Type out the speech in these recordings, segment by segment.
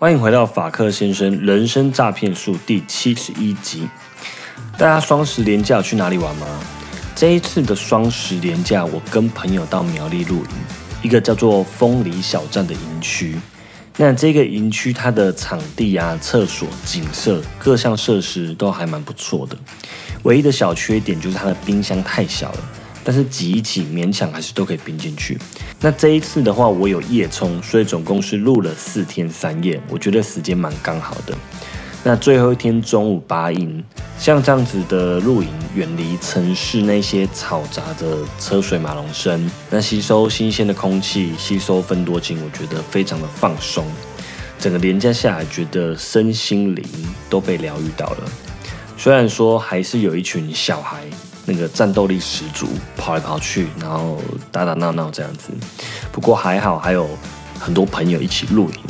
欢迎回到法克先生人生诈骗术第七十一集。大家双十连假去哪里玩吗？这一次的双十连假，我跟朋友到苗栗露营，一个叫做风里小站的营区。那这个营区它的场地啊、厕所、景色各项设施都还蛮不错的，唯一的小缺点就是它的冰箱太小了。但是挤一挤，勉强还是都可以冰进去。那这一次的话，我有夜冲，所以总共是录了四天三夜，我觉得时间蛮刚好的。那最后一天中午拔营，像这样子的露营，远离城市那些嘈杂的车水马龙声，那吸收新鲜的空气，吸收分多精，我觉得非常的放松。整个连假下来，觉得身心灵都被疗愈到了。虽然说还是有一群小孩。那个战斗力十足，跑来跑去，然后打打闹闹这样子。不过还好，还有很多朋友一起露营，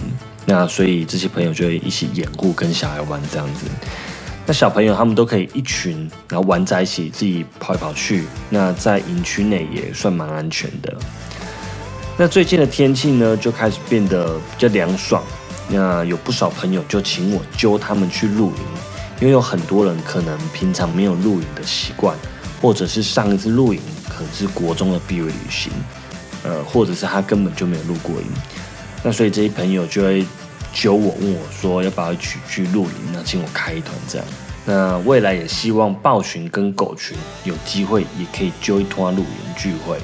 那所以这些朋友就会一起掩护跟小孩玩这样子。那小朋友他们都可以一群，然后玩在一起，自己跑来跑去。那在营区内也算蛮安全的。那最近的天气呢，就开始变得比较凉爽。那有不少朋友就请我揪他们去露营，因为有很多人可能平常没有露营的习惯。或者是上一次露营可能是国中的毕业旅行，呃，或者是他根本就没有露过营，那所以这些朋友就会揪我问我说要不要一起去露营，那请我开一团这样。那未来也希望豹群跟狗群有机会也可以揪一团露营聚会。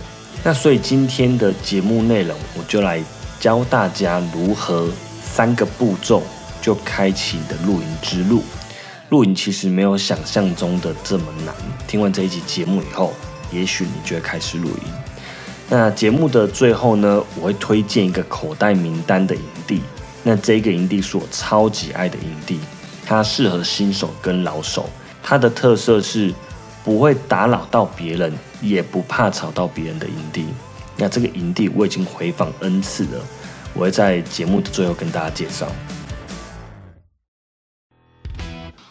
那所以今天的节目内容，我就来教大家如何三个步骤就开启你的露营之路。露营其实没有想象中的这么难。听完这一集节目以后，也许你就会开始露营。那节目的最后呢，我会推荐一个口袋名单的营地。那这个营地是我超级爱的营地，它适合新手跟老手。它的特色是不会打扰到别人，也不怕吵到别人的营地。那这个营地我已经回访 N 次了，我会在节目的最后跟大家介绍。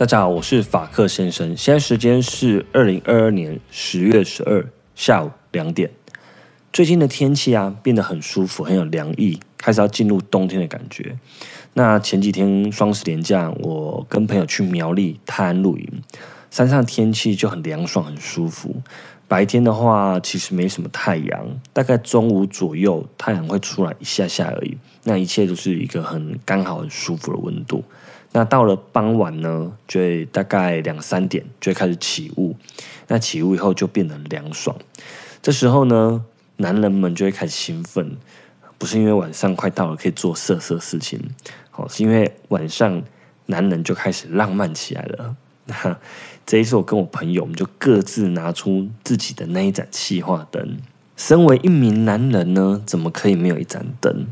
大家好，我是法克先生。现在时间是二零二二年十月十二下午两点。最近的天气啊，变得很舒服，很有凉意，开始要进入冬天的感觉。那前几天双十连假，我跟朋友去苗栗泰安露营，山上天气就很凉爽，很舒服。白天的话，其实没什么太阳，大概中午左右太阳会出来一下下而已。那一切都是一个很刚好、很舒服的温度。那到了傍晚呢，就会大概两三点就会开始起雾，那起雾以后就变得凉爽。这时候呢，男人们就会开始兴奋，不是因为晚上快到了可以做色色事情，哦，是因为晚上男人就开始浪漫起来了。那这一次我跟我朋友，我们就各自拿出自己的那一盏气化灯。身为一名男人呢，怎么可以没有一盏灯？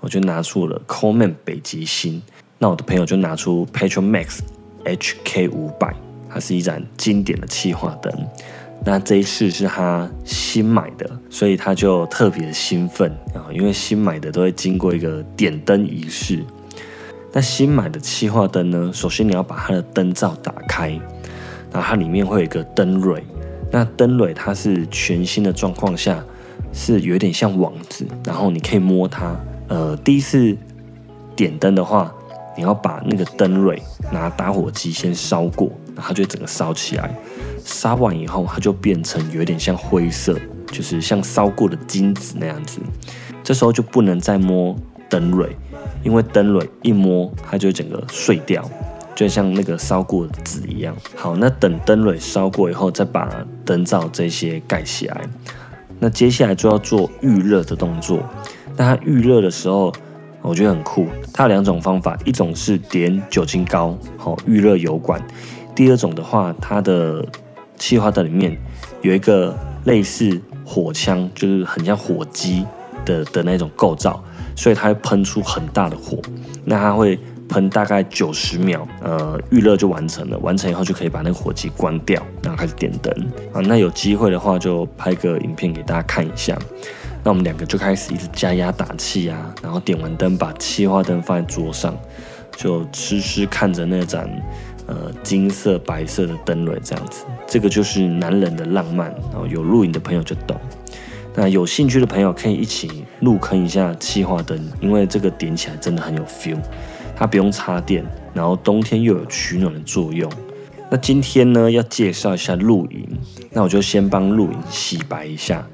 我就拿出了 Coleman 北极星。那我的朋友就拿出 Petromax HK 五百，它是一盏经典的气化灯。那这一次是他新买的，所以他就特别的兴奋啊，因为新买的都会经过一个点灯仪式。那新买的气化灯呢，首先你要把它的灯罩打开，然后它里面会有一个灯蕊。那灯蕊它是全新的状况下，是有点像网子，然后你可以摸它。呃，第一次点灯的话。你要把那个灯蕊拿打火机先烧过，然后它就整个烧起来。烧完以后，它就变成有点像灰色，就是像烧过的金子那样子。这时候就不能再摸灯蕊，因为灯蕊一摸，它就整个碎掉，就像那个烧过的纸一样。好，那等灯蕊烧过以后，再把灯罩这些盖起来。那接下来就要做预热的动作。那它预热的时候，我觉得很酷，它有两种方法，一种是点酒精膏，好预热油管；第二种的话，它的气化灯里面有一个类似火枪，就是很像火机的的那种构造，所以它会喷出很大的火，那它会喷大概九十秒，呃，预热就完成了。完成以后就可以把那个火机关掉，然后开始点灯啊。那有机会的话就拍个影片给大家看一下。那我们两个就开始一直加压打气啊，然后点完灯把气化灯放在桌上，就痴痴看着那盏呃金色白色的灯蕊这样子。这个就是男人的浪漫，然后有露营的朋友就懂。那有兴趣的朋友可以一起入坑一下气化灯，因为这个点起来真的很有 feel。它不用插电，然后冬天又有取暖的作用。那今天呢要介绍一下露营，那我就先帮露营洗白一下。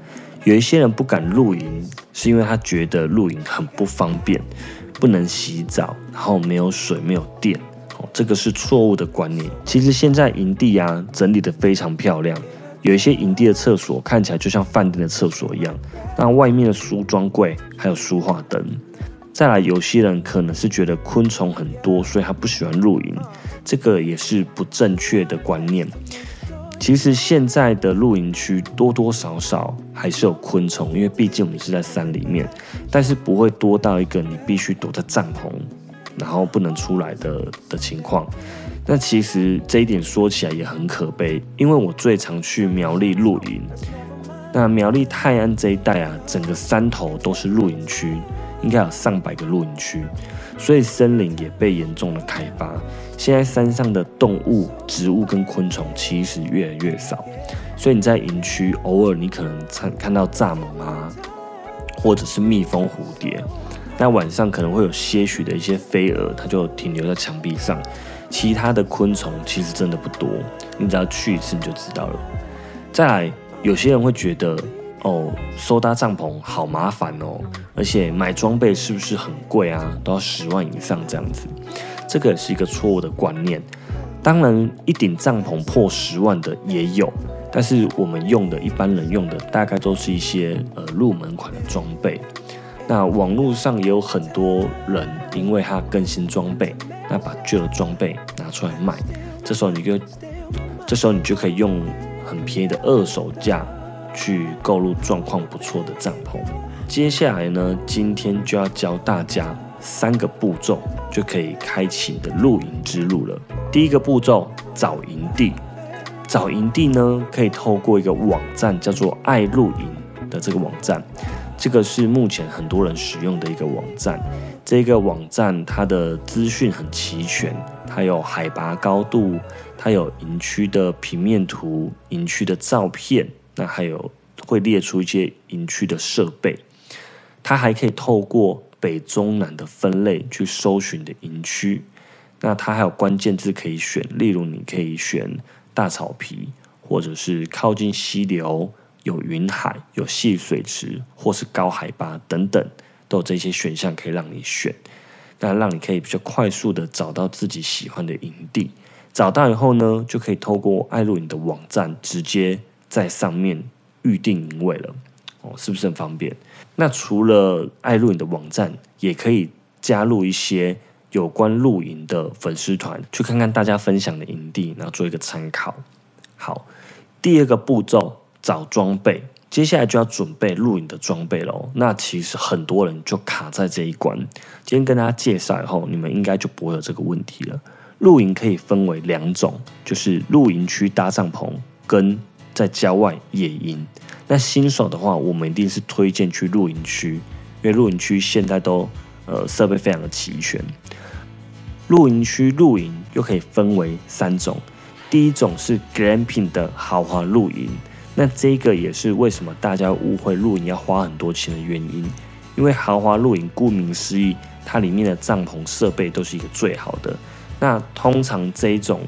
有一些人不敢露营，是因为他觉得露营很不方便，不能洗澡，然后没有水、没有电。哦，这个是错误的观念。其实现在营地啊整理的非常漂亮。有一些营地的厕所看起来就像饭店的厕所一样，那外面的梳妆柜还有书画灯。再来，有些人可能是觉得昆虫很多，所以他不喜欢露营，这个也是不正确的观念。其实现在的露营区多多少少还是有昆虫，因为毕竟我们是在山里面，但是不会多到一个你必须躲在帐篷，然后不能出来的的情况。那其实这一点说起来也很可悲，因为我最常去苗栗露营。那苗栗泰安这一带啊，整个山头都是露营区，应该有上百个露营区，所以森林也被严重的开发。现在山上的动物、植物跟昆虫其实越来越少，所以你在营区偶尔你可能看看到蚱蜢啊，或者是蜜蜂、蝴蝶。那晚上可能会有些许的一些飞蛾，它就停留在墙壁上。其他的昆虫其实真的不多，你只要去一次你就知道了。再来，有些人会觉得哦，收搭帐篷好麻烦哦，而且买装备是不是很贵啊？都要十万以上这样子，这个也是一个错误的观念。当然，一顶帐篷破十万的也有，但是我们用的一般人用的大概都是一些呃入门款的装备。那网络上也有很多人，因为他更新装备。那把旧的装备拿出来卖，这时候你就，这时候你就可以用很便宜的二手价去购入状况不错的帐篷。接下来呢，今天就要教大家三个步骤，就可以开启你的露营之路了。第一个步骤，找营地。找营地呢，可以透过一个网站叫做爱露营的这个网站。这个是目前很多人使用的一个网站，这个网站它的资讯很齐全，它有海拔高度，它有营区的平面图、营区的照片，那还有会列出一些营区的设备，它还可以透过北中南的分类去搜寻的营区，那它还有关键字可以选，例如你可以选大草皮，或者是靠近溪流。有云海、有戏水池，或是高海拔等等，都有这些选项可以让你选，那让你可以比较快速的找到自己喜欢的营地。找到以后呢，就可以透过爱露营的网站直接在上面预定营位了。哦，是不是很方便？那除了爱露营的网站，也可以加入一些有关露营的粉丝团，去看看大家分享的营地，然后做一个参考。好，第二个步骤。找装备，接下来就要准备露营的装备喽。那其实很多人就卡在这一关。今天跟大家介绍以后，你们应该就不会有这个问题了。露营可以分为两种，就是露营区搭帐篷跟在郊外野营。那新手的话，我们一定是推荐去露营区，因为露营区现在都呃设备非常的齐全。露营区露营又可以分为三种，第一种是 glamping 的豪华露营。那这个也是为什么大家误会露营要花很多钱的原因，因为豪华露营顾名思义，它里面的帐篷设备都是一个最好的。那通常这一种，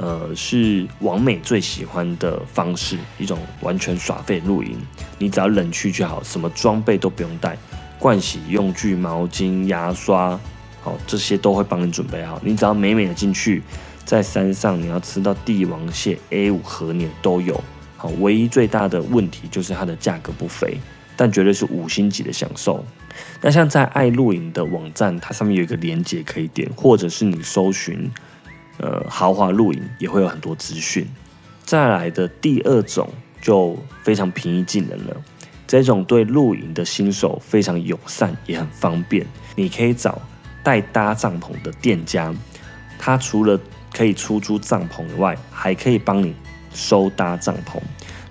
呃，是王美最喜欢的方式，一种完全耍废露营。你只要冷去就好，什么装备都不用带，盥洗用具、毛巾、牙刷，好，这些都会帮你准备好。你只要美美的进去，在山上你要吃到帝王蟹、A 五和年都有。好，唯一最大的问题就是它的价格不菲，但绝对是五星级的享受。那像在爱露营的网站，它上面有一个链接可以点，或者是你搜寻呃豪华露营，也会有很多资讯。再来的第二种就非常平易近人了，这种对露营的新手非常友善，也很方便。你可以找带搭帐篷的店家，他除了可以出租帐篷以外，还可以帮你收搭帐篷。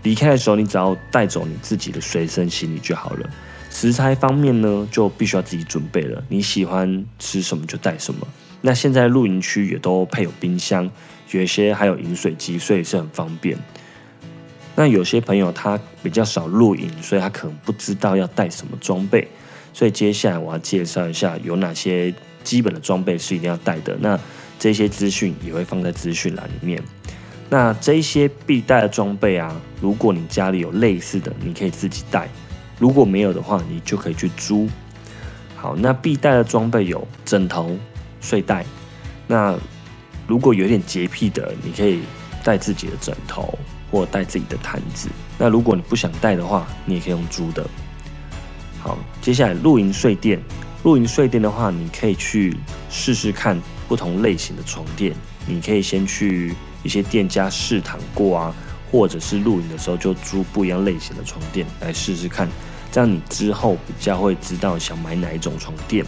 离开的时候，你只要带走你自己的随身行李就好了。食材方面呢，就必须要自己准备了。你喜欢吃什么就带什么。那现在露营区也都配有冰箱，有一些还有饮水机，所以是很方便。那有些朋友他比较少露营，所以他可能不知道要带什么装备。所以接下来我要介绍一下有哪些基本的装备是一定要带的。那这些资讯也会放在资讯栏里面。那这些必带的装备啊，如果你家里有类似的，你可以自己带；如果没有的话，你就可以去租。好，那必带的装备有枕头、睡袋。那如果有点洁癖的，你可以带自己的枕头或带自己的毯子。那如果你不想带的话，你也可以用租的。好，接下来露营睡垫。露营睡垫的话，你可以去试试看不同类型的床垫。你可以先去。一些店家试躺过啊，或者是露营的时候就租不一样类型的床垫来试试看，这样你之后比较会知道想买哪一种床垫。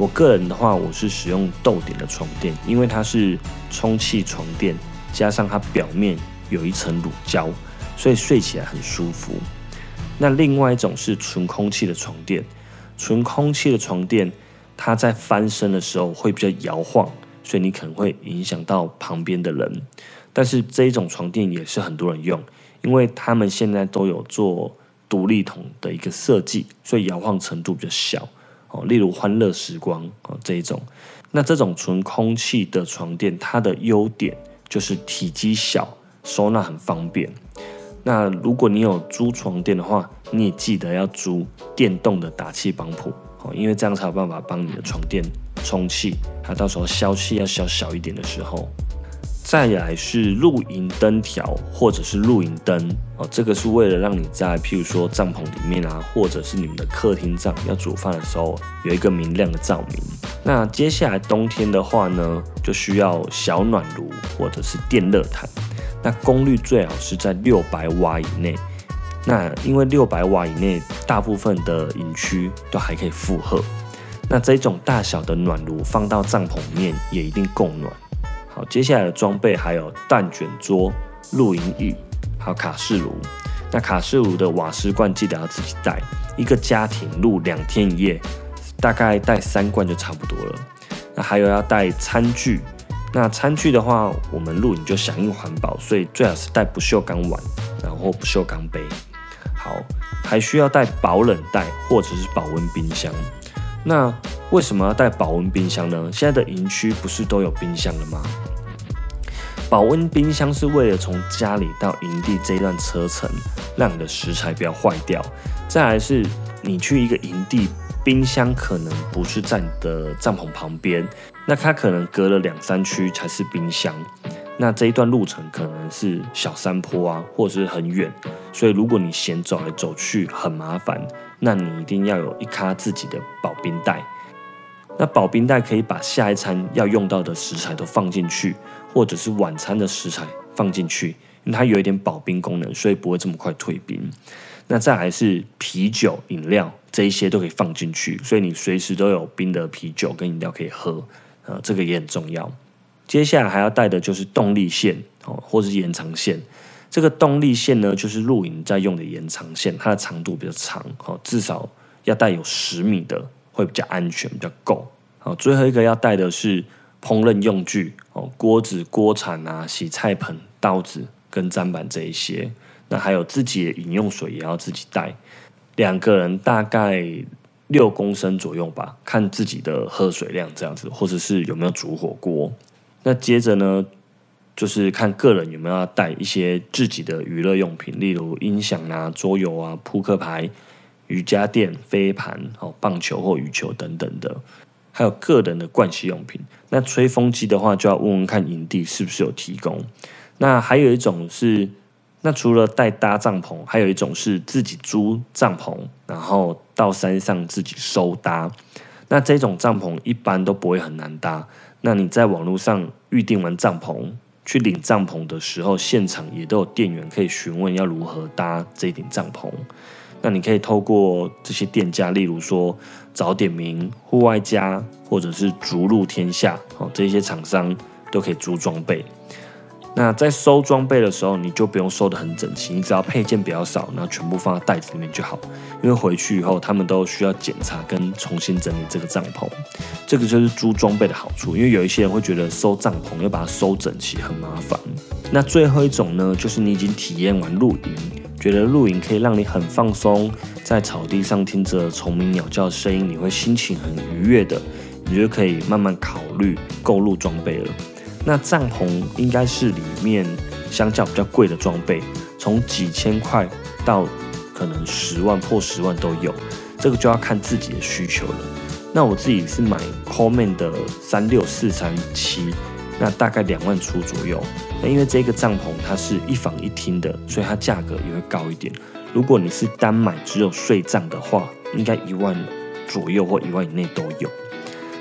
我个人的话，我是使用豆点的床垫，因为它是充气床垫，加上它表面有一层乳胶，所以睡起来很舒服。那另外一种是纯空气的床垫，纯空气的床垫，它在翻身的时候会比较摇晃。所以你可能会影响到旁边的人，但是这一种床垫也是很多人用，因为他们现在都有做独立筒的一个设计，所以摇晃程度比较小哦。例如欢乐时光哦这一种，那这种纯空气的床垫，它的优点就是体积小，收纳很方便。那如果你有租床垫的话，你也记得要租电动的打气帮浦哦，因为这样才有办法帮你的床垫。充气，它到时候消气要消小一点的时候，再来是露营灯条或者是露营灯哦，这个是为了让你在譬如说帐篷里面啊，或者是你们的客厅帐要煮饭的时候有一个明亮的照明。那接下来冬天的话呢，就需要小暖炉或者是电热毯，那功率最好是在六百瓦以内。那因为六百瓦以内，大部分的营区都还可以负荷。那这种大小的暖炉放到帐篷里面也一定够暖。好，接下来的装备还有蛋卷桌、露营椅，还有卡式炉。那卡式炉的瓦斯罐记得要自己带，一个家庭露两天一夜，大概带三罐就差不多了。那还有要带餐具，那餐具的话，我们露营就响应环保，所以最好是带不锈钢碗，然后不锈钢杯。好，还需要带保冷袋或者是保温冰箱。那为什么要带保温冰箱呢？现在的营区不是都有冰箱了吗？保温冰箱是为了从家里到营地这一段车程，让你的食材不要坏掉。再来是，你去一个营地，冰箱可能不是在你的帐篷旁边，那它可能隔了两三区才是冰箱。那这一段路程可能是小山坡啊，或者是很远，所以如果你嫌走来走去很麻烦。那你一定要有一卡自己的保冰袋，那保冰袋可以把下一餐要用到的食材都放进去，或者是晚餐的食材放进去，因为它有一点保冰功能，所以不会这么快退冰。那再来是啤酒、饮料这一些都可以放进去，所以你随时都有冰的啤酒跟饮料可以喝，呃，这个也很重要。接下来还要带的就是动力线哦，或是延长线。这个动力线呢，就是露营在用的延长线，它的长度比较长，哦，至少要带有十米的，会比较安全，比较够。好，最后一个要带的是烹饪用具，哦，锅子、锅铲啊，洗菜盆、刀子跟砧板这一些。那还有自己的饮用水也要自己带，两个人大概六公升左右吧，看自己的喝水量这样子，或者是有没有煮火锅。那接着呢？就是看个人有没有要带一些自己的娱乐用品，例如音响啊、桌游啊、扑克牌、瑜伽垫、飞盘、哦、棒球或羽球等等的，还有个人的盥洗用品。那吹风机的话，就要问问看营地是不是有提供。那还有一种是，那除了带搭帐篷，还有一种是自己租帐篷，然后到山上自己收搭。那这种帐篷一般都不会很难搭。那你在网络上预定完帐篷。去领帐篷的时候，现场也都有店员可以询问要如何搭这顶帐篷。那你可以透过这些店家，例如说早点名、户外家，或者是逐鹿天下，哦，这些厂商都可以租装备。那在收装备的时候，你就不用收的很整齐，你只要配件比较少，然后全部放在袋子里面就好。因为回去以后，他们都需要检查跟重新整理这个帐篷。这个就是租装备的好处，因为有一些人会觉得收帐篷要把它收整齐很麻烦。那最后一种呢，就是你已经体验完露营，觉得露营可以让你很放松，在草地上听着虫鸣鸟叫的声音，你会心情很愉悦的，你就可以慢慢考虑购入装备了。那帐篷应该是里面相较比较贵的装备，从几千块到可能十万破十万都有，这个就要看自己的需求了。那我自己是买 Coleman 的三六四三七，那大概两万出左右。那因为这个帐篷它是一房一厅的，所以它价格也会高一点。如果你是单买只有睡帐的话，应该一万左右或一万以内都有。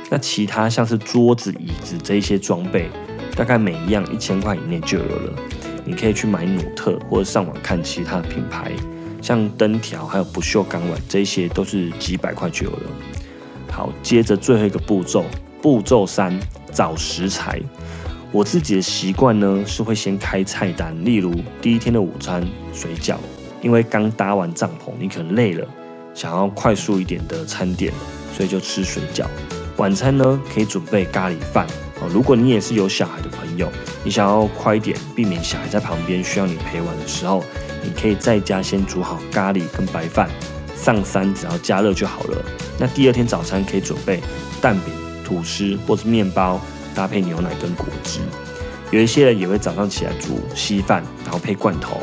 那其他像是桌子、椅子这一些装备。大概每一样一千块以内就有了，你可以去买努特或者上网看其他品牌，像灯条还有不锈钢碗这些都是几百块就有了。好，接着最后一个步骤，步骤三找食材。我自己的习惯呢是会先开菜单，例如第一天的午餐水饺，因为刚搭完帐篷，你可能累了，想要快速一点的餐点，所以就吃水饺。晚餐呢可以准备咖喱饭。哦，如果你也是有小孩的朋友，你想要快一点，避免小孩在旁边需要你陪玩的时候，你可以在家先煮好咖喱跟白饭，上山只要加热就好了。那第二天早餐可以准备蛋饼、吐司或是面包，搭配牛奶跟果汁。有一些人也会早上起来煮稀饭，然后配罐头。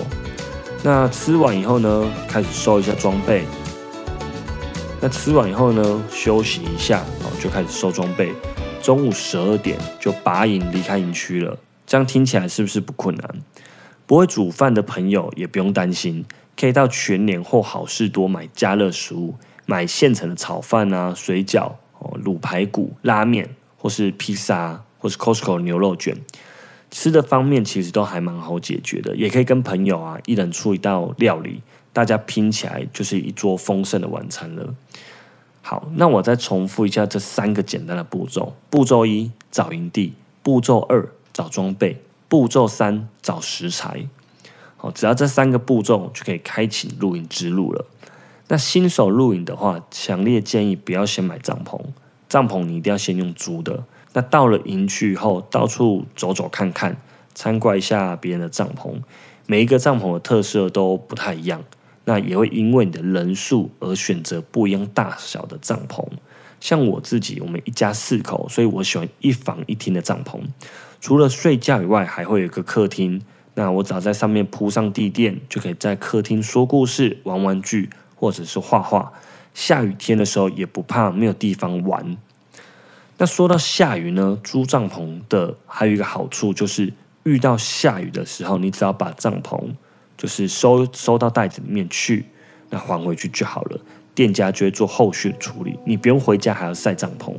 那吃完以后呢，开始收一下装备。那吃完以后呢，休息一下，然后就开始收装备。中午十二点就拔营离开营区了，这样听起来是不是不困难？不会煮饭的朋友也不用担心，可以到全年或好事多买加热食物，买现成的炒饭啊、水饺、哦、卤排骨、拉面，或是披萨，或是 Costco 牛肉卷。吃的方面其实都还蛮好解决的，也可以跟朋友啊一人出一道料理，大家拼起来就是一桌丰盛的晚餐了。好，那我再重复一下这三个简单的步骤：步骤一找营地，步骤二找装备，步骤三找食材。好，只要这三个步骤就可以开启露营之路了。那新手露营的话，强烈建议不要先买帐篷，帐篷你一定要先用租的。那到了营区以后，到处走走看看，参观一下别人的帐篷，每一个帐篷的特色都不太一样。那也会因为你的人数而选择不一样大小的帐篷。像我自己，我们一家四口，所以我喜欢一房一厅的帐篷。除了睡觉以外，还会有一个客厅。那我只要在上面铺上地垫，就可以在客厅说故事、玩玩具，或者是画画。下雨天的时候也不怕没有地方玩。那说到下雨呢，租帐篷的还有一个好处就是，遇到下雨的时候，你只要把帐篷。就是收收到袋子里面去，那还回去就好了。店家就会做后续的处理，你不用回家还要晒帐篷。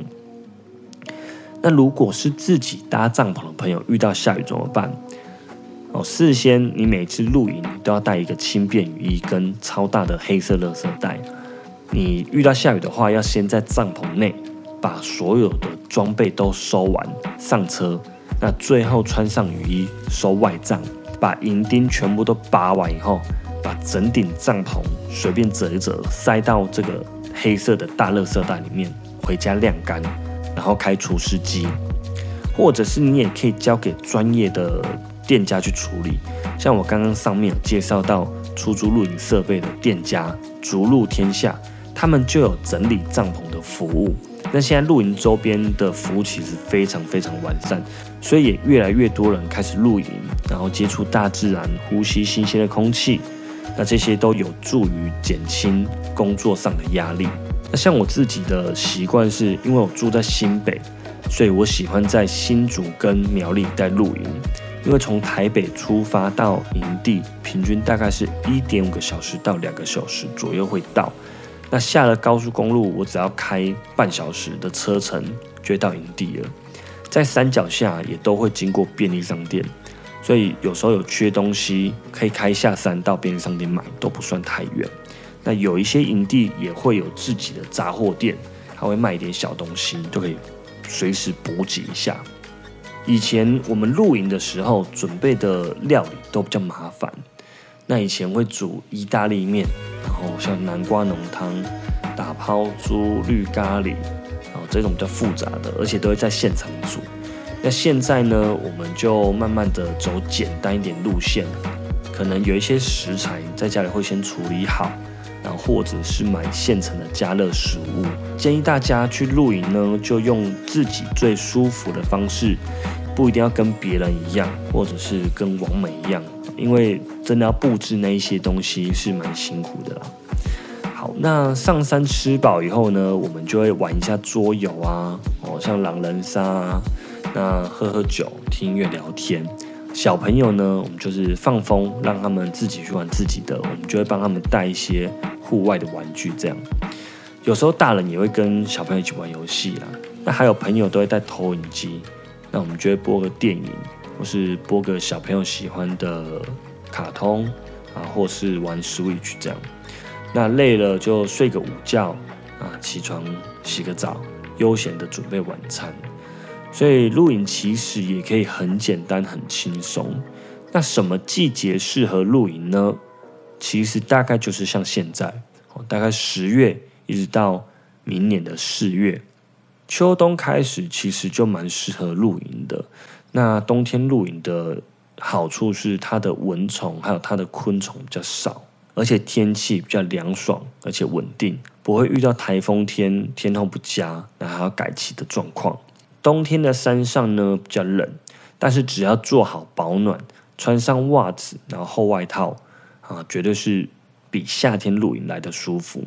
那如果是自己搭帐篷的朋友，遇到下雨怎么办？哦，事先你每次露营你都要带一个轻便雨衣跟超大的黑色垃圾袋。你遇到下雨的话，要先在帐篷内把所有的装备都收完上车，那最后穿上雨衣收外帐。把银钉全部都拔完以后，把整顶帐篷随便折一折，塞到这个黑色的大垃圾袋里面，回家晾干，然后开除湿机，或者是你也可以交给专业的店家去处理。像我刚刚上面有介绍到出租露营设备的店家，逐鹿天下，他们就有整理帐篷的服务。那现在露营周边的服务其实非常非常完善，所以也越来越多人开始露营，然后接触大自然，呼吸新鲜的空气。那这些都有助于减轻工作上的压力。那像我自己的习惯是，因为我住在新北，所以我喜欢在新竹跟苗栗带露营，因为从台北出发到营地，平均大概是一点五个小时到两个小时左右会到。那下了高速公路，我只要开半小时的车程就到营地了。在山脚下也都会经过便利商店，所以有时候有缺东西，可以开下山到便利商店买，都不算太远。那有一些营地也会有自己的杂货店，他会卖一点小东西，就可以随时补给一下。以前我们露营的时候准备的料理都比较麻烦，那以前会煮意大利面，然后像南瓜浓汤、打抛猪、绿咖喱，然后这种比较复杂的，而且都会在现场煮。那现在呢，我们就慢慢的走简单一点路线，可能有一些食材在家里会先处理好，然后或者是买现成的加热食物。建议大家去露营呢，就用自己最舒服的方式，不一定要跟别人一样，或者是跟王美一样，因为真的要布置那一些东西是蛮辛苦的啦。好，那上山吃饱以后呢，我们就会玩一下桌游啊，哦，像狼人杀啊。那喝喝酒、听音乐、聊天，小朋友呢，我们就是放风，让他们自己去玩自己的，我们就会帮他们带一些户外的玩具，这样。有时候大人也会跟小朋友一起玩游戏啦。那还有朋友都会带投影机，那我们就会播个电影，或是播个小朋友喜欢的卡通啊，或是玩 Switch 这样。那累了就睡个午觉啊，起床洗个澡，悠闲的准备晚餐。所以露营其实也可以很简单、很轻松。那什么季节适合露营呢？其实大概就是像现在，大概十月一直到明年的四月，秋冬开始其实就蛮适合露营的。那冬天露营的好处是它的蚊虫还有它的昆虫比较少，而且天气比较凉爽，而且稳定，不会遇到台风天天候不佳，那还要改期的状况。冬天的山上呢比较冷，但是只要做好保暖，穿上袜子，然后厚外套啊，绝对是比夏天露营来的舒服。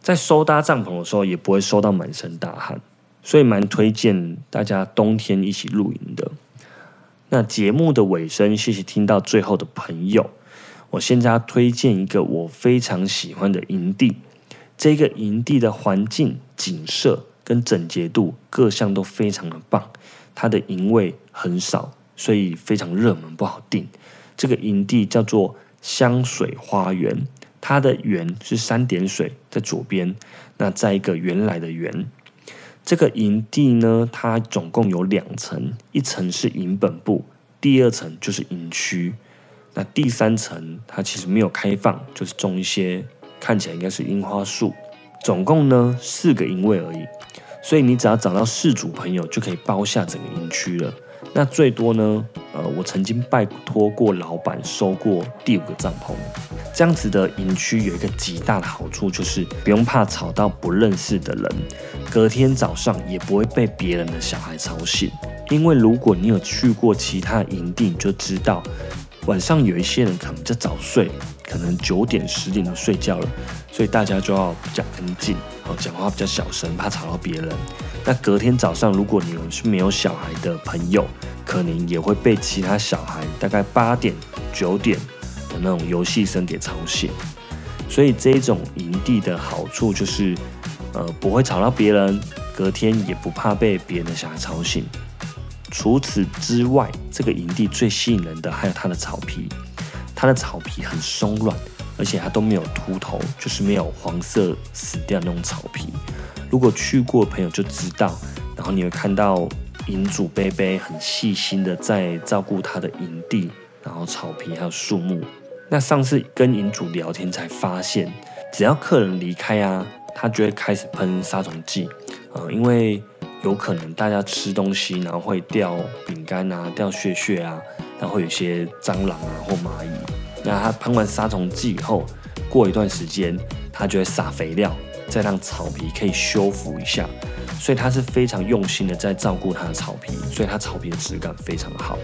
在收搭帐篷的时候，也不会收到满身大汗，所以蛮推荐大家冬天一起露营的。那节目的尾声，谢谢听到最后的朋友。我现在要推荐一个我非常喜欢的营地，这个营地的环境景色。跟整洁度各项都非常的棒，它的营位很少，所以非常热门，不好定。这个营地叫做香水花园，它的园是三点水在左边，那在一个原来的园。这个营地呢，它总共有两层，一层是营本部，第二层就是营区。那第三层它其实没有开放，就是种一些看起来应该是樱花树。总共呢四个营位而已。所以你只要找到四组朋友，就可以包下整个营区了。那最多呢？呃，我曾经拜托过老板收过第五个帐篷。这样子的营区有一个极大的好处，就是不用怕吵到不认识的人，隔天早上也不会被别人的小孩吵醒。因为如果你有去过其他营地，你就知道。晚上有一些人可能比较早睡，可能九点十点就睡觉了，所以大家就要比较安静，哦，讲话比较小声，怕吵到别人。那隔天早上，如果你们是没有小孩的朋友，可能也会被其他小孩大概八点九点的那种游戏声给吵醒。所以这种营地的好处就是，呃，不会吵到别人，隔天也不怕被别人的小孩吵醒。除此之外，这个营地最吸引人的还有它的草皮，它的草皮很松软，而且它都没有秃头，就是没有黄色死掉那种草皮。如果去过的朋友就知道，然后你会看到营主贝贝很细心的在照顾他的营地，然后草皮还有树木。那上次跟营主聊天才发现，只要客人离开啊，他就会开始喷杀虫剂，啊，因为。有可能大家吃东西，然后会掉饼干啊，掉屑屑啊，然后会有些蟑螂啊或蚂蚁。那它喷完杀虫剂以后，过一段时间，它就会撒肥料，再让草皮可以修复一下。所以它是非常用心的在照顾它的草皮，所以它草皮的质感非常好。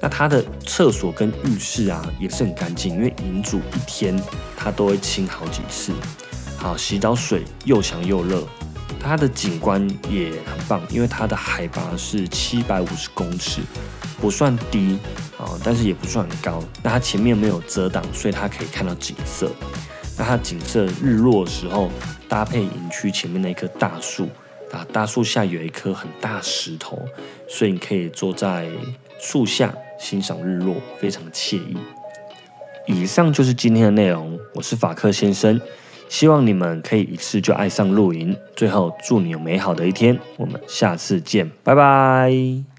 那它的厕所跟浴室啊也是很干净，因为银主一天他都会清好几次。好，洗澡水又强又热。它的景观也很棒，因为它的海拔是七百五十公尺，不算低啊，但是也不算很高。那它前面没有遮挡，所以它可以看到景色。那它景色日落的时候，搭配营区前面那棵大树啊，大树下有一颗很大石头，所以你可以坐在树下欣赏日落，非常惬意。以上就是今天的内容，我是法克先生，希望你们可以一次就爱上露营。最后，祝你有美好的一天，我们下次见，拜拜。